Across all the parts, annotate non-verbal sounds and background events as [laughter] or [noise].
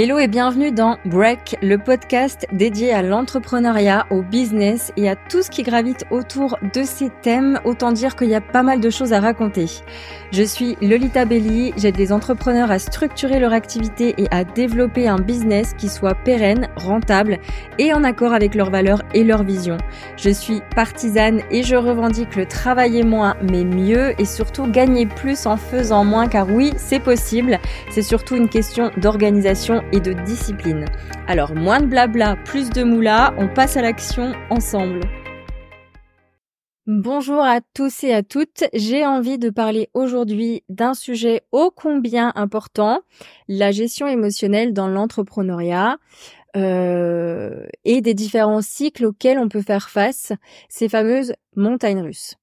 Hello et bienvenue dans Break, le podcast dédié à l'entrepreneuriat, au business et à tout ce qui gravite autour de ces thèmes. Autant dire qu'il y a pas mal de choses à raconter. Je suis Lolita Belli, j'aide les entrepreneurs à structurer leur activité et à développer un business qui soit pérenne, rentable et en accord avec leurs valeurs et leurs visions. Je suis partisane et je revendique le travailler moins mais mieux et surtout gagner plus en faisant moins car oui, c'est possible. C'est surtout une question d'organisation et de discipline. Alors moins de blabla, plus de moula, on passe à l'action ensemble. Bonjour à tous et à toutes. J'ai envie de parler aujourd'hui d'un sujet ô combien important, la gestion émotionnelle dans l'entrepreneuriat. Euh, et des différents cycles auxquels on peut faire face, ces fameuses montagnes russes.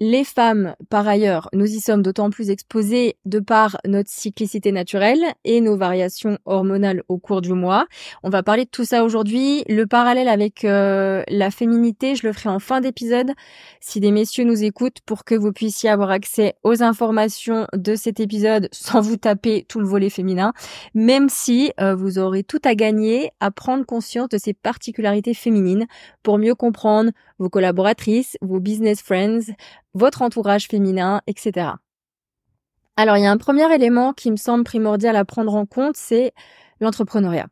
Les femmes, par ailleurs, nous y sommes d'autant plus exposées de par notre cyclicité naturelle et nos variations hormonales au cours du mois. On va parler de tout ça aujourd'hui. Le parallèle avec euh, la féminité, je le ferai en fin d'épisode si des messieurs nous écoutent pour que vous puissiez avoir accès aux informations de cet épisode sans vous taper tout le volet féminin, même si euh, vous aurez tout à gagner à prendre conscience de ces particularités féminines pour mieux comprendre vos collaboratrices, vos business friends, votre entourage féminin, etc. Alors, il y a un premier élément qui me semble primordial à prendre en compte, c'est l'entrepreneuriat.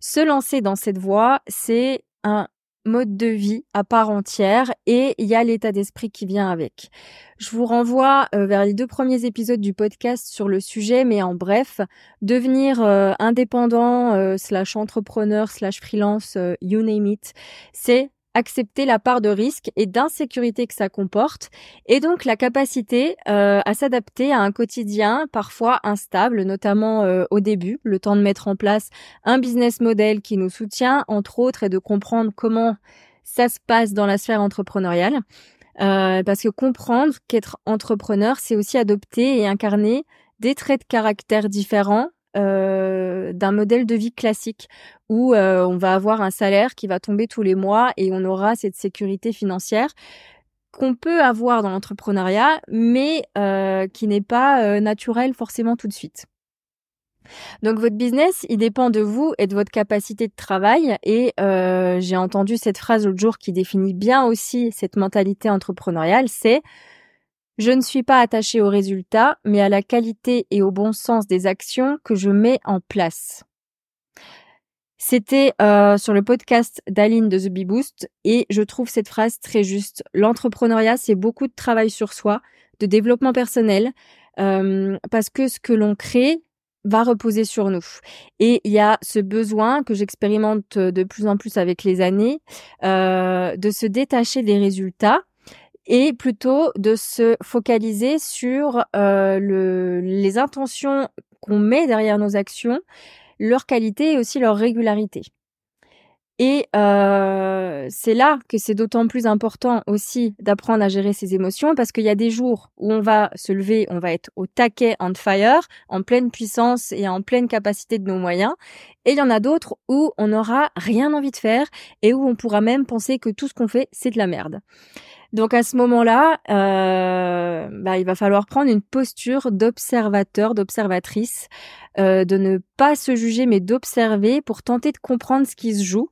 Se lancer dans cette voie, c'est un mode de vie à part entière et il y a l'état d'esprit qui vient avec. Je vous renvoie euh, vers les deux premiers épisodes du podcast sur le sujet, mais en bref, devenir euh, indépendant euh, slash entrepreneur slash freelance, you name it, c'est accepter la part de risque et d'insécurité que ça comporte, et donc la capacité euh, à s'adapter à un quotidien parfois instable, notamment euh, au début, le temps de mettre en place un business model qui nous soutient, entre autres, et de comprendre comment ça se passe dans la sphère entrepreneuriale. Euh, parce que comprendre qu'être entrepreneur, c'est aussi adopter et incarner des traits de caractère différents euh, d'un modèle de vie classique où euh, on va avoir un salaire qui va tomber tous les mois et on aura cette sécurité financière qu'on peut avoir dans l'entrepreneuriat, mais euh, qui n'est pas naturel forcément tout de suite. Donc votre business, il dépend de vous et de votre capacité de travail. Et j'ai entendu cette phrase l'autre jour qui définit bien aussi cette mentalité entrepreneuriale, c'est je ne suis pas attachée au résultat, mais à la qualité et au bon sens des actions que je mets en place. C'était euh, sur le podcast d'Aline de The Bee Boost et je trouve cette phrase très juste. L'entrepreneuriat, c'est beaucoup de travail sur soi, de développement personnel, euh, parce que ce que l'on crée va reposer sur nous. Et il y a ce besoin que j'expérimente de plus en plus avec les années, euh, de se détacher des résultats et plutôt de se focaliser sur euh, le, les intentions qu'on met derrière nos actions, leur qualité et aussi leur régularité. Et euh, c'est là que c'est d'autant plus important aussi d'apprendre à gérer ses émotions parce qu'il y a des jours où on va se lever, on va être au taquet, on fire, en pleine puissance et en pleine capacité de nos moyens. Et il y en a d'autres où on n'aura rien envie de faire et où on pourra même penser que tout ce qu'on fait, c'est de la merde. Donc à ce moment-là, euh, bah, il va falloir prendre une posture d'observateur, d'observatrice, euh, de ne pas se juger mais d'observer pour tenter de comprendre ce qui se joue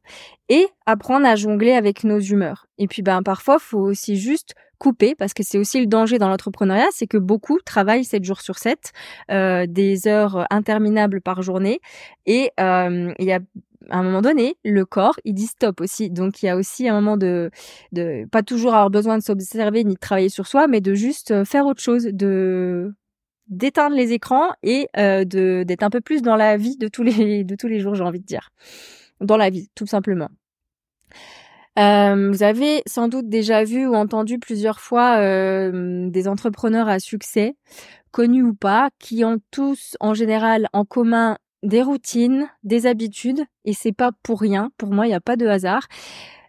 et apprendre à jongler avec nos humeurs. Et puis ben parfois, faut aussi juste couper parce que c'est aussi le danger dans l'entrepreneuriat, c'est que beaucoup travaillent 7 jours sur 7, euh, des heures interminables par journée et euh, il y a à un moment donné, le corps, il dit stop aussi. Donc, il y a aussi un moment de, de pas toujours avoir besoin de s'observer ni de travailler sur soi, mais de juste euh, faire autre chose, de d'éteindre les écrans et euh, de d'être un peu plus dans la vie de tous les de tous les jours, j'ai envie de dire, dans la vie, tout simplement. Euh, vous avez sans doute déjà vu ou entendu plusieurs fois euh, des entrepreneurs à succès, connus ou pas, qui ont tous en général en commun des routines, des habitudes, et c'est pas pour rien. Pour moi, il n'y a pas de hasard.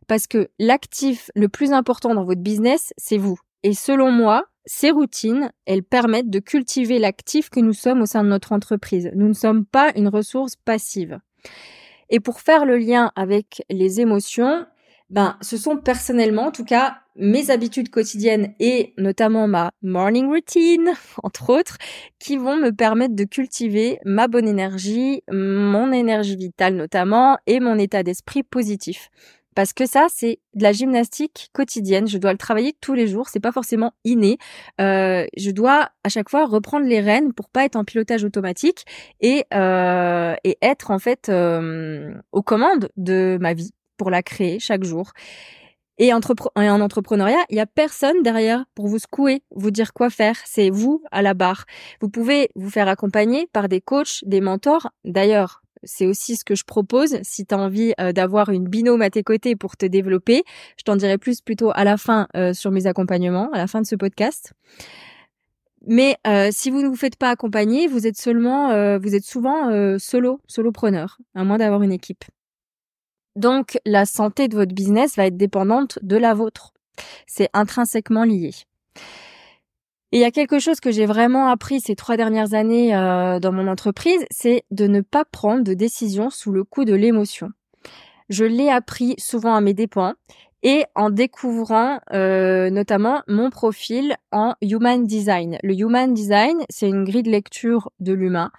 Parce que l'actif le plus important dans votre business, c'est vous. Et selon moi, ces routines, elles permettent de cultiver l'actif que nous sommes au sein de notre entreprise. Nous ne sommes pas une ressource passive. Et pour faire le lien avec les émotions, ben, ce sont personnellement, en tout cas, mes habitudes quotidiennes et notamment ma morning routine, [laughs] entre autres, qui vont me permettre de cultiver ma bonne énergie, mon énergie vitale notamment, et mon état d'esprit positif. Parce que ça, c'est de la gymnastique quotidienne. Je dois le travailler tous les jours. C'est pas forcément inné. Euh, je dois à chaque fois reprendre les rênes pour pas être en pilotage automatique et euh, et être en fait euh, aux commandes de ma vie pour la créer chaque jour. Et, en entrepreneuriat, il y a personne derrière pour vous secouer, vous dire quoi faire. C'est vous à la barre. Vous pouvez vous faire accompagner par des coachs, des mentors. D'ailleurs, c'est aussi ce que je propose. Si tu as envie euh, d'avoir une binôme à tes côtés pour te développer, je t'en dirai plus plutôt à la fin euh, sur mes accompagnements, à la fin de ce podcast. Mais euh, si vous ne vous faites pas accompagner, vous êtes seulement, vous êtes souvent solo, solopreneur, à moins d'avoir une équipe. Donc la santé de votre business va être dépendante de la vôtre. C'est intrinsèquement lié. Et il y a quelque chose que j'ai vraiment appris ces trois dernières années euh, dans mon entreprise, c'est de ne pas prendre de décision sous le coup de l'émotion. Je l'ai appris souvent à mes dépens et en découvrant euh, notamment mon profil en Human Design. Le Human Design, c'est une grille de lecture de l'humain.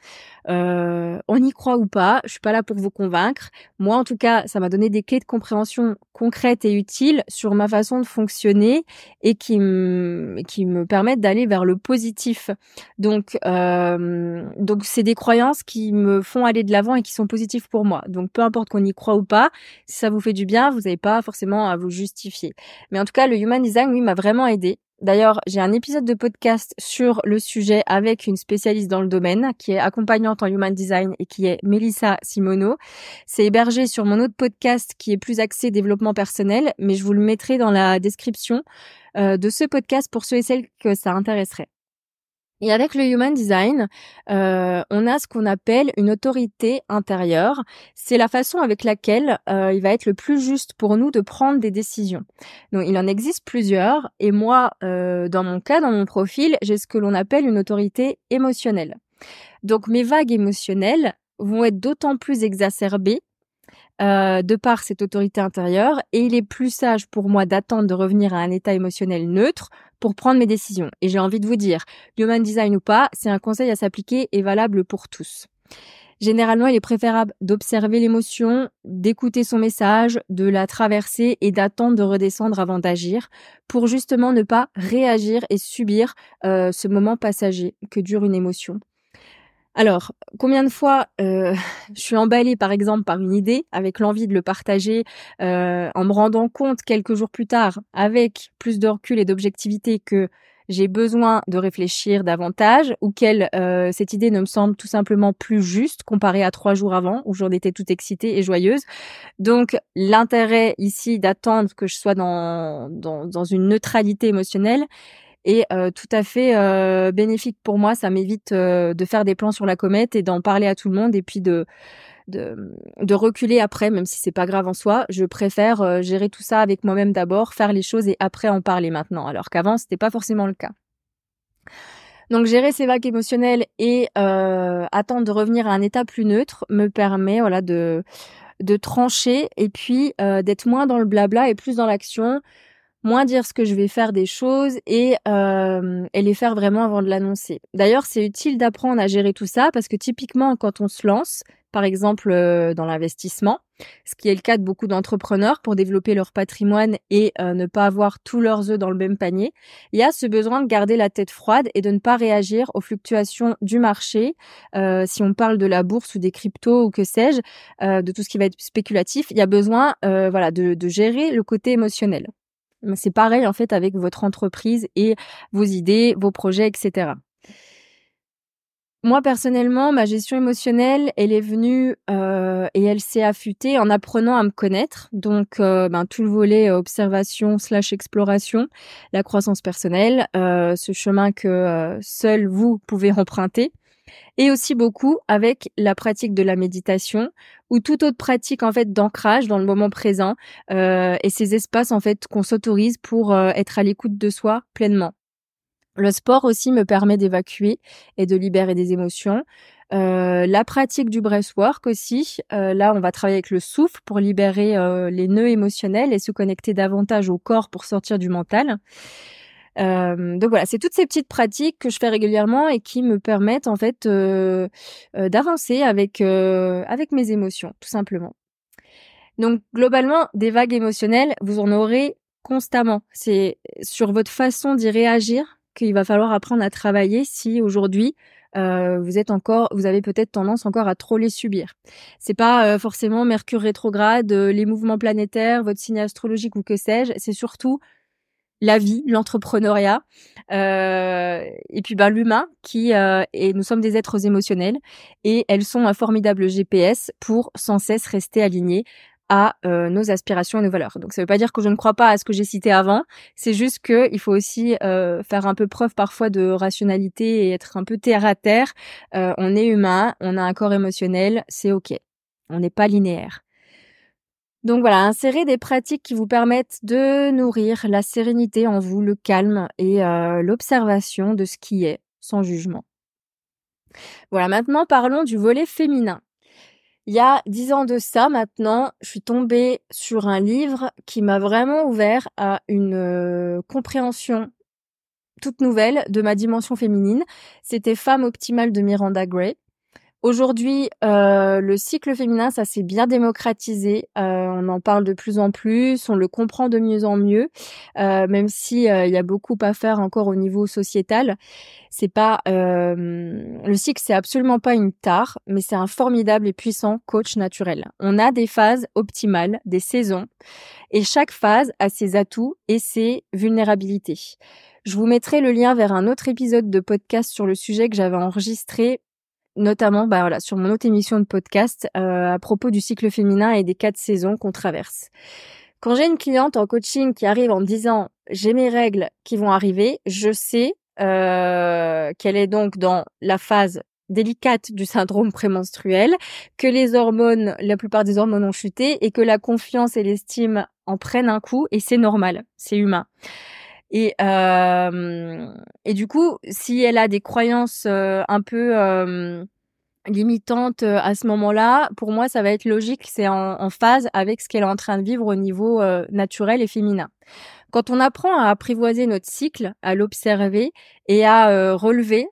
Euh, on y croit ou pas, je suis pas là pour vous convaincre. Moi, en tout cas, ça m'a donné des clés de compréhension concrètes et utiles sur ma façon de fonctionner et qui me qui me permettent d'aller vers le positif. Donc euh, donc c'est des croyances qui me font aller de l'avant et qui sont positives pour moi. Donc peu importe qu'on y croit ou pas, si ça vous fait du bien, vous n'avez pas forcément à vous justifier. Mais en tout cas, le Human Design, oui, m'a vraiment aidé. D'ailleurs, j'ai un épisode de podcast sur le sujet avec une spécialiste dans le domaine qui est accompagnante en Human Design et qui est Melissa Simono. C'est hébergé sur mon autre podcast qui est plus axé développement personnel, mais je vous le mettrai dans la description euh, de ce podcast pour ceux et celles que ça intéresserait. Et avec le Human Design, euh, on a ce qu'on appelle une autorité intérieure. C'est la façon avec laquelle euh, il va être le plus juste pour nous de prendre des décisions. Donc il en existe plusieurs, et moi, euh, dans mon cas, dans mon profil, j'ai ce que l'on appelle une autorité émotionnelle. Donc mes vagues émotionnelles vont être d'autant plus exacerbées euh, de par cette autorité intérieure et il est plus sage pour moi d'attendre de revenir à un état émotionnel neutre pour prendre mes décisions. Et j'ai envie de vous dire, human design ou pas, c'est un conseil à s'appliquer et valable pour tous. Généralement, il est préférable d'observer l'émotion, d'écouter son message, de la traverser et d'attendre de redescendre avant d'agir pour justement ne pas réagir et subir euh, ce moment passager que dure une émotion. Alors, combien de fois euh, [laughs] je suis emballée par exemple par une idée avec l'envie de le partager euh, en me rendant compte quelques jours plus tard avec plus de recul et d'objectivité que j'ai besoin de réfléchir davantage ou qu'elle euh, cette idée ne me semble tout simplement plus juste comparée à trois jours avant où j'en étais toute excitée et joyeuse. Donc l'intérêt ici d'attendre que je sois dans, dans, dans une neutralité émotionnelle et euh, tout à fait euh, bénéfique pour moi. Ça m'évite euh, de faire des plans sur la comète et d'en parler à tout le monde et puis de de, de reculer après, même si c'est pas grave en soi. Je préfère gérer tout ça avec moi-même d'abord, faire les choses et après en parler maintenant. Alors qu'avant, c'était pas forcément le cas. Donc gérer ces vagues émotionnelles et attendre de revenir à un état plus neutre me permet voilà de de trancher et puis d'être moins dans le blabla et plus dans l'action, moins dire ce que je vais faire des choses et, euh, et les faire vraiment avant de l'annoncer. D'ailleurs, c'est utile d'apprendre à gérer tout ça parce que typiquement, quand on se lance, par exemple euh, dans l'investissement, ce qui est le cas de beaucoup d'entrepreneurs pour développer leur patrimoine et euh, ne pas avoir tous leurs œufs dans le même panier, il y a ce besoin de garder la tête froide et de ne pas réagir aux fluctuations du marché. Euh, si on parle de la bourse ou des cryptos ou que sais-je, euh, de tout ce qui va être spéculatif, il y a besoin voilà, de, de gérer le côté émotionnel. C'est pareil en fait avec votre entreprise et vos idées, vos projets, etc. Moi personnellement, ma gestion émotionnelle, elle est venue euh, et elle s'est affûtée en apprenant à me connaître. Donc, euh, ben, tout le volet euh, observation slash exploration, la croissance personnelle, ce chemin que seul vous pouvez emprunter et aussi beaucoup avec la pratique de la méditation ou toute autre pratique en fait d'ancrage dans le moment présent euh, et ces espaces en fait qu'on s'autorise pour euh, être à l'écoute de soi pleinement. Le sport aussi me permet d'évacuer et de libérer des émotions. Euh, la pratique du breathwork aussi. Euh, là, on va travailler avec le souffle pour libérer les nœuds émotionnels et se connecter davantage au corps pour sortir du mental. Donc voilà, c'est toutes ces petites pratiques que je fais régulièrement et qui me permettent en fait d'avancer avec avec mes émotions, tout simplement. Donc globalement, des vagues émotionnelles, vous en aurez constamment. C'est sur votre façon d'y réagir qu'il va falloir apprendre à travailler si aujourd'hui euh, vous êtes encore, vous avez peut-être tendance encore à trop les subir. C'est pas euh, forcément Mercure rétrograde, euh, les mouvements planétaires, votre signe astrologique ou que sais-je. C'est surtout la vie, l'entrepreneuriat, et puis ben l'humain qui et nous sommes des êtres émotionnels et elles sont un formidable GPS pour sans cesse rester alignés à euh, nos aspirations et nos valeurs. Donc ça ne veut pas dire que je ne crois pas à ce que j'ai cité avant, c'est juste que il faut aussi euh, faire un peu preuve parfois de rationalité et être un peu terre à terre. Euh, on est humain, on a un corps émotionnel, c'est ok. On n'est pas linéaire. Donc voilà, insérez des pratiques qui vous permettent de nourrir la sérénité en vous, le calme et l'observation de ce qui est, sans jugement. Voilà, maintenant parlons du volet féminin. Il y a dix ans de ça maintenant, je suis tombée sur un livre qui m'a vraiment ouvert à une euh, compréhension toute nouvelle de ma dimension féminine. C'était Femme optimale de Miranda Gray. Aujourd'hui, euh, le cycle féminin, ça s'est bien démocratisé. Euh, on en parle de plus en plus, on le comprend de mieux en mieux, euh, même si il y a beaucoup à faire encore au niveau sociétal. C'est pas le cycle, c'est absolument pas une tare, mais c'est un formidable et puissant coach naturel. On a des phases optimales, des saisons, et chaque phase a ses atouts et ses vulnérabilités. Je vous mettrai le lien vers un autre épisode de podcast sur le sujet que j'avais enregistré notamment bah voilà, sur mon autre émission de podcast euh, à propos du cycle féminin et des quatre saisons qu'on traverse. Quand j'ai une cliente en coaching qui arrive en me disant j'ai mes règles qui vont arriver, je sais euh, qu'elle est donc dans la phase délicate du syndrome prémenstruel, que les hormones, la plupart des hormones ont chuté et que la confiance et l'estime en prennent un coup et c'est normal, c'est humain. Et, euh, et du coup, si elle a des croyances euh, un peu euh, limitantes euh, à ce moment-là, pour moi, ça va être logique, c'est en, en, phase avec ce qu'elle est en train de vivre au niveau euh, naturel et féminin. Quand on apprend à apprivoiser notre cycle, à l'observer et à relever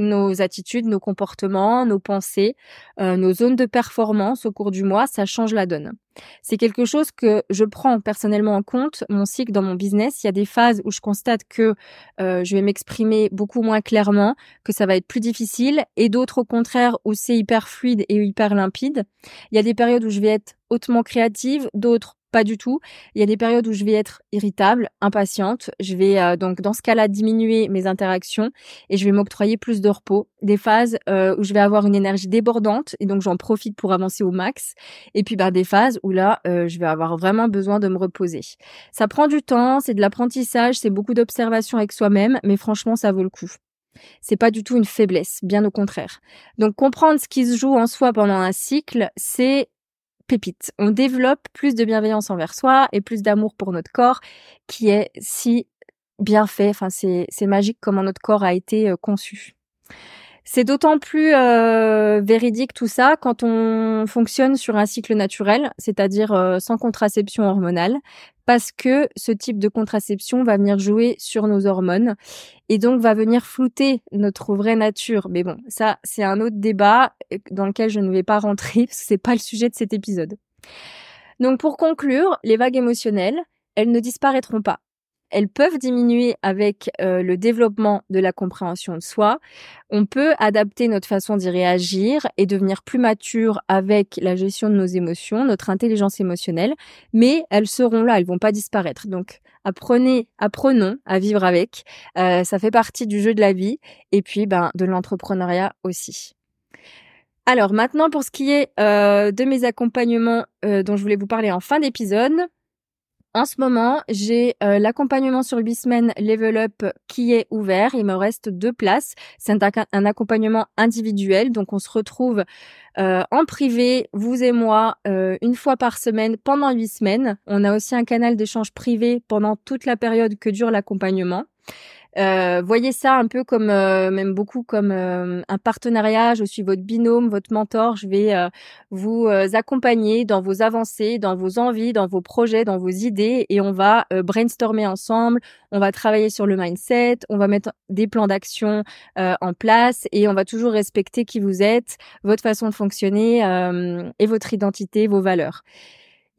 nos attitudes, nos comportements, nos pensées, euh, nos zones de performance au cours du mois, ça change la donne. C'est quelque chose que je prends personnellement en compte, mon cycle dans mon business. Il y a des phases où je constate que euh, je vais m'exprimer beaucoup moins clairement, que ça va être plus difficile, et d'autres au contraire où c'est hyper fluide et hyper limpide. Il y a des périodes où je vais être hautement créative, d'autres pas du tout. Il y a des périodes où je vais être irritable, impatiente. Je vais euh, donc dans ce cas-là diminuer mes interactions et je vais m'octroyer plus de repos. Des phases euh, où je vais avoir une énergie débordante et donc j'en profite pour avancer au max. Et puis bah, des phases où là, euh, je vais avoir vraiment besoin de me reposer. Ça prend du temps, c'est de l'apprentissage, c'est beaucoup d'observation avec soi-même, mais franchement, ça vaut le coup. C'est pas du tout une faiblesse, bien au contraire. Donc comprendre ce qui se joue en soi pendant un cycle, c'est pépite. On développe plus de bienveillance envers soi et plus d'amour pour notre corps qui est si bien fait. Enfin, c'est, magique comment notre corps a été euh, conçu. C'est d'autant plus euh, véridique tout ça quand on fonctionne sur un cycle naturel, c'est-à-dire euh, sans contraception hormonale, parce que ce type de contraception va venir jouer sur nos hormones et donc va venir flouter notre vraie nature. Mais bon, ça c'est un autre débat euh, dans lequel je ne vais pas rentrer [laughs] parce que c'est pas le sujet de cet épisode. Donc pour conclure, les vagues émotionnelles, elles ne disparaîtront pas elles peuvent diminuer avec euh, le développement de la compréhension de soi. On peut adapter notre façon d'y réagir et devenir plus mature avec la gestion de nos émotions, notre intelligence émotionnelle, mais elles seront là, elles vont pas disparaître. Donc apprenez, apprenons à vivre avec. Euh, ça fait partie du jeu de la vie et puis ben de l'entrepreneuriat aussi. Alors maintenant pour ce qui est euh, de mes accompagnements dont je voulais vous parler en fin d'épisode, en ce moment, j'ai euh, l'accompagnement sur 8 semaines Level Up qui est ouvert. Il me reste deux places. C'est un, accompagnement individuel. Donc, on se retrouve euh, en privé, vous et moi, euh, une fois par semaine pendant 8 semaines. On a aussi un canal d'échange privé pendant toute la période que dure l'accompagnement. Euh, voyez ça un peu comme, euh, même beaucoup comme euh, un partenariat. Je suis votre binôme, votre mentor. Je vais vous accompagner dans vos avancées, dans vos envies, dans vos projets, dans vos idées, et on va brainstormer ensemble. On va travailler sur le mindset. On va mettre des plans d'action en place, et on va toujours respecter qui vous êtes, votre façon de fonctionner et votre identité, vos valeurs.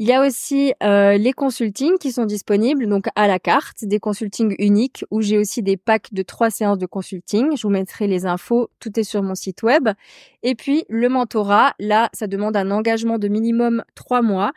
Il y a aussi euh, les consultings qui sont disponibles donc à la carte, des consultings uniques où j'ai aussi des packs de trois séances de consulting. Je vous mettrai les infos, tout est sur mon site web. Et puis le mentorat, là, ça demande un engagement de minimum trois mois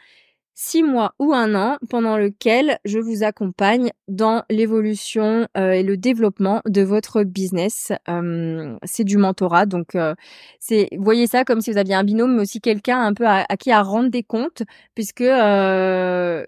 six mois ou un an pendant lequel je vous accompagne dans l'évolution euh, et le développement de votre business. Euh, c'est du mentorat, donc euh, c'est voyez ça comme si vous aviez un binôme, mais aussi quelqu'un un peu à, qui à rendre des comptes, puisque ce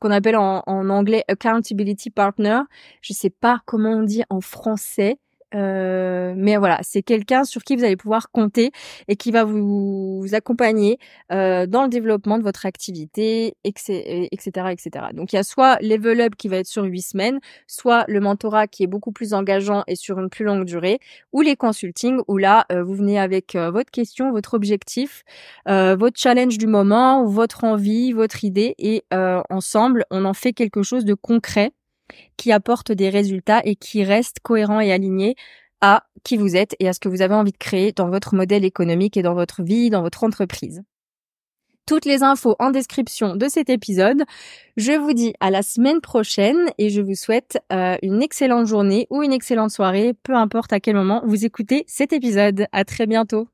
qu'on appelle en, en, anglais accountability partner, je sais pas comment on dit en français. Euh, mais voilà, c'est quelqu'un sur qui vous allez pouvoir compter et qui va vous, accompagner euh, dans le développement de votre activité, etc., etc. Donc il y a soit Level Up qui va être sur huit semaines, soit le mentorat qui est beaucoup plus engageant et sur une plus longue durée, ou les consultings où là euh, vous venez avec votre question, votre objectif, votre challenge du moment, votre envie, votre idée et ensemble on en fait quelque chose de concret qui apporte des résultats et qui reste cohérent et aligné à qui vous êtes et à ce que vous avez envie de créer dans votre modèle économique et dans votre vie, dans votre entreprise. Toutes les infos en description de cet épisode. Je vous dis à la semaine prochaine et je vous souhaite euh, une excellente journée ou une excellente soirée, peu importe à quel moment vous écoutez cet épisode. À très bientôt.